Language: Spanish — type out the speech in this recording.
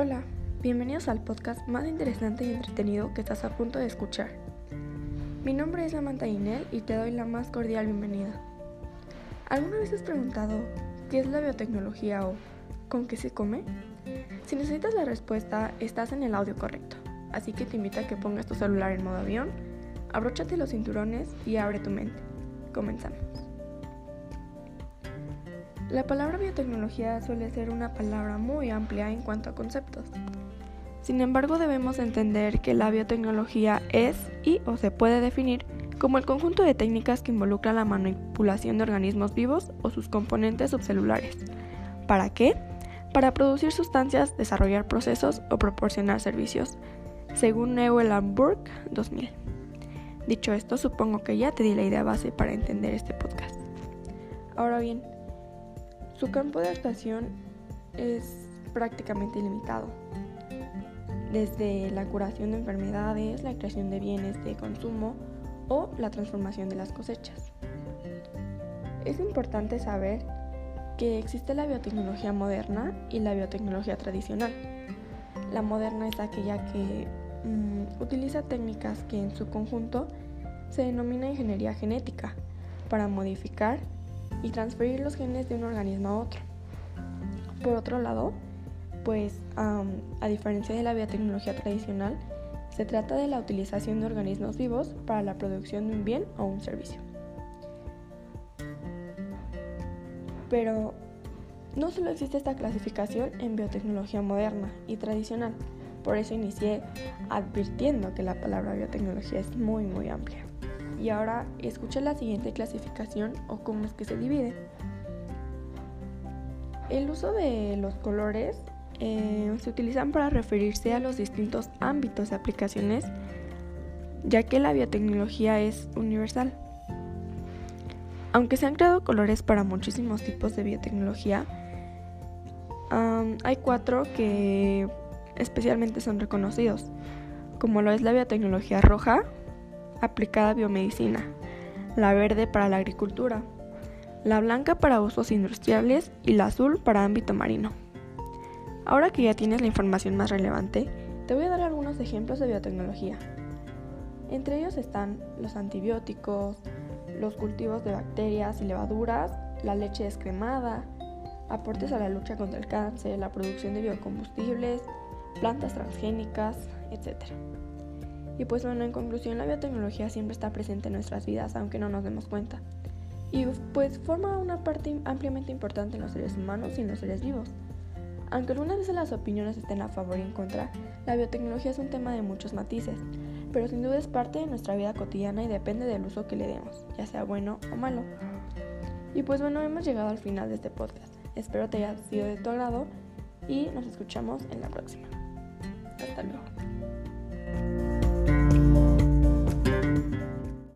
Hola, bienvenidos al podcast más interesante y entretenido que estás a punto de escuchar. Mi nombre es Samantha Inel y te doy la más cordial bienvenida. ¿Alguna vez has preguntado qué es la biotecnología o con qué se come? Si necesitas la respuesta, estás en el audio correcto, así que te invito a que pongas tu celular en modo avión, abróchate los cinturones y abre tu mente. Comenzamos. La palabra biotecnología suele ser una palabra muy amplia en cuanto a conceptos. Sin embargo, debemos entender que la biotecnología es y o se puede definir como el conjunto de técnicas que involucran la manipulación de organismos vivos o sus componentes subcelulares. ¿Para qué? Para producir sustancias, desarrollar procesos o proporcionar servicios, según Newell Burke 2000. Dicho esto, supongo que ya te di la idea base para entender este podcast. Ahora bien, su campo de actuación es prácticamente ilimitado, desde la curación de enfermedades, la creación de bienes de consumo o la transformación de las cosechas. Es importante saber que existe la biotecnología moderna y la biotecnología tradicional. La moderna es aquella que mm, utiliza técnicas que en su conjunto se denomina ingeniería genética para modificar y transferir los genes de un organismo a otro. Por otro lado, pues a diferencia de la biotecnología tradicional, se trata de la utilización de organismos vivos para la producción de un bien o un servicio. Pero no solo existe esta clasificación en biotecnología moderna y tradicional, por eso inicié advirtiendo que la palabra biotecnología es muy muy amplia. Y ahora escucha la siguiente clasificación o cómo es que se divide. El uso de los colores eh, se utilizan para referirse a los distintos ámbitos de aplicaciones, ya que la biotecnología es universal. Aunque se han creado colores para muchísimos tipos de biotecnología, hay cuatro que especialmente son reconocidos, como lo es la biotecnología roja, aplicada a biomedicina, la verde para la agricultura, la blanca para usos industriales y la azul para ámbito marino. Ahora que ya tienes la información más relevante, te voy a dar algunos ejemplos de biotecnología. Entre ellos están los antibióticos, los cultivos de bacterias y levaduras, la leche descremada, aportes a la lucha contra el cáncer, la producción de biocombustibles, plantas transgénicas, etc. Y pues bueno, en conclusión, la biotecnología siempre está presente en nuestras vidas, aunque no nos demos cuenta. Y pues forma una parte ampliamente importante en los seres humanos y en los seres vivos. Aunque algunas veces las opiniones estén a favor y en contra, la biotecnología es un tema de muchos matices, pero sin duda es parte de nuestra vida cotidiana y depende del uso que le demos, ya sea bueno o malo. Y pues bueno, hemos llegado al final de este podcast. Espero te haya sido de tu agrado y nos escuchamos en la próxima. Hasta luego.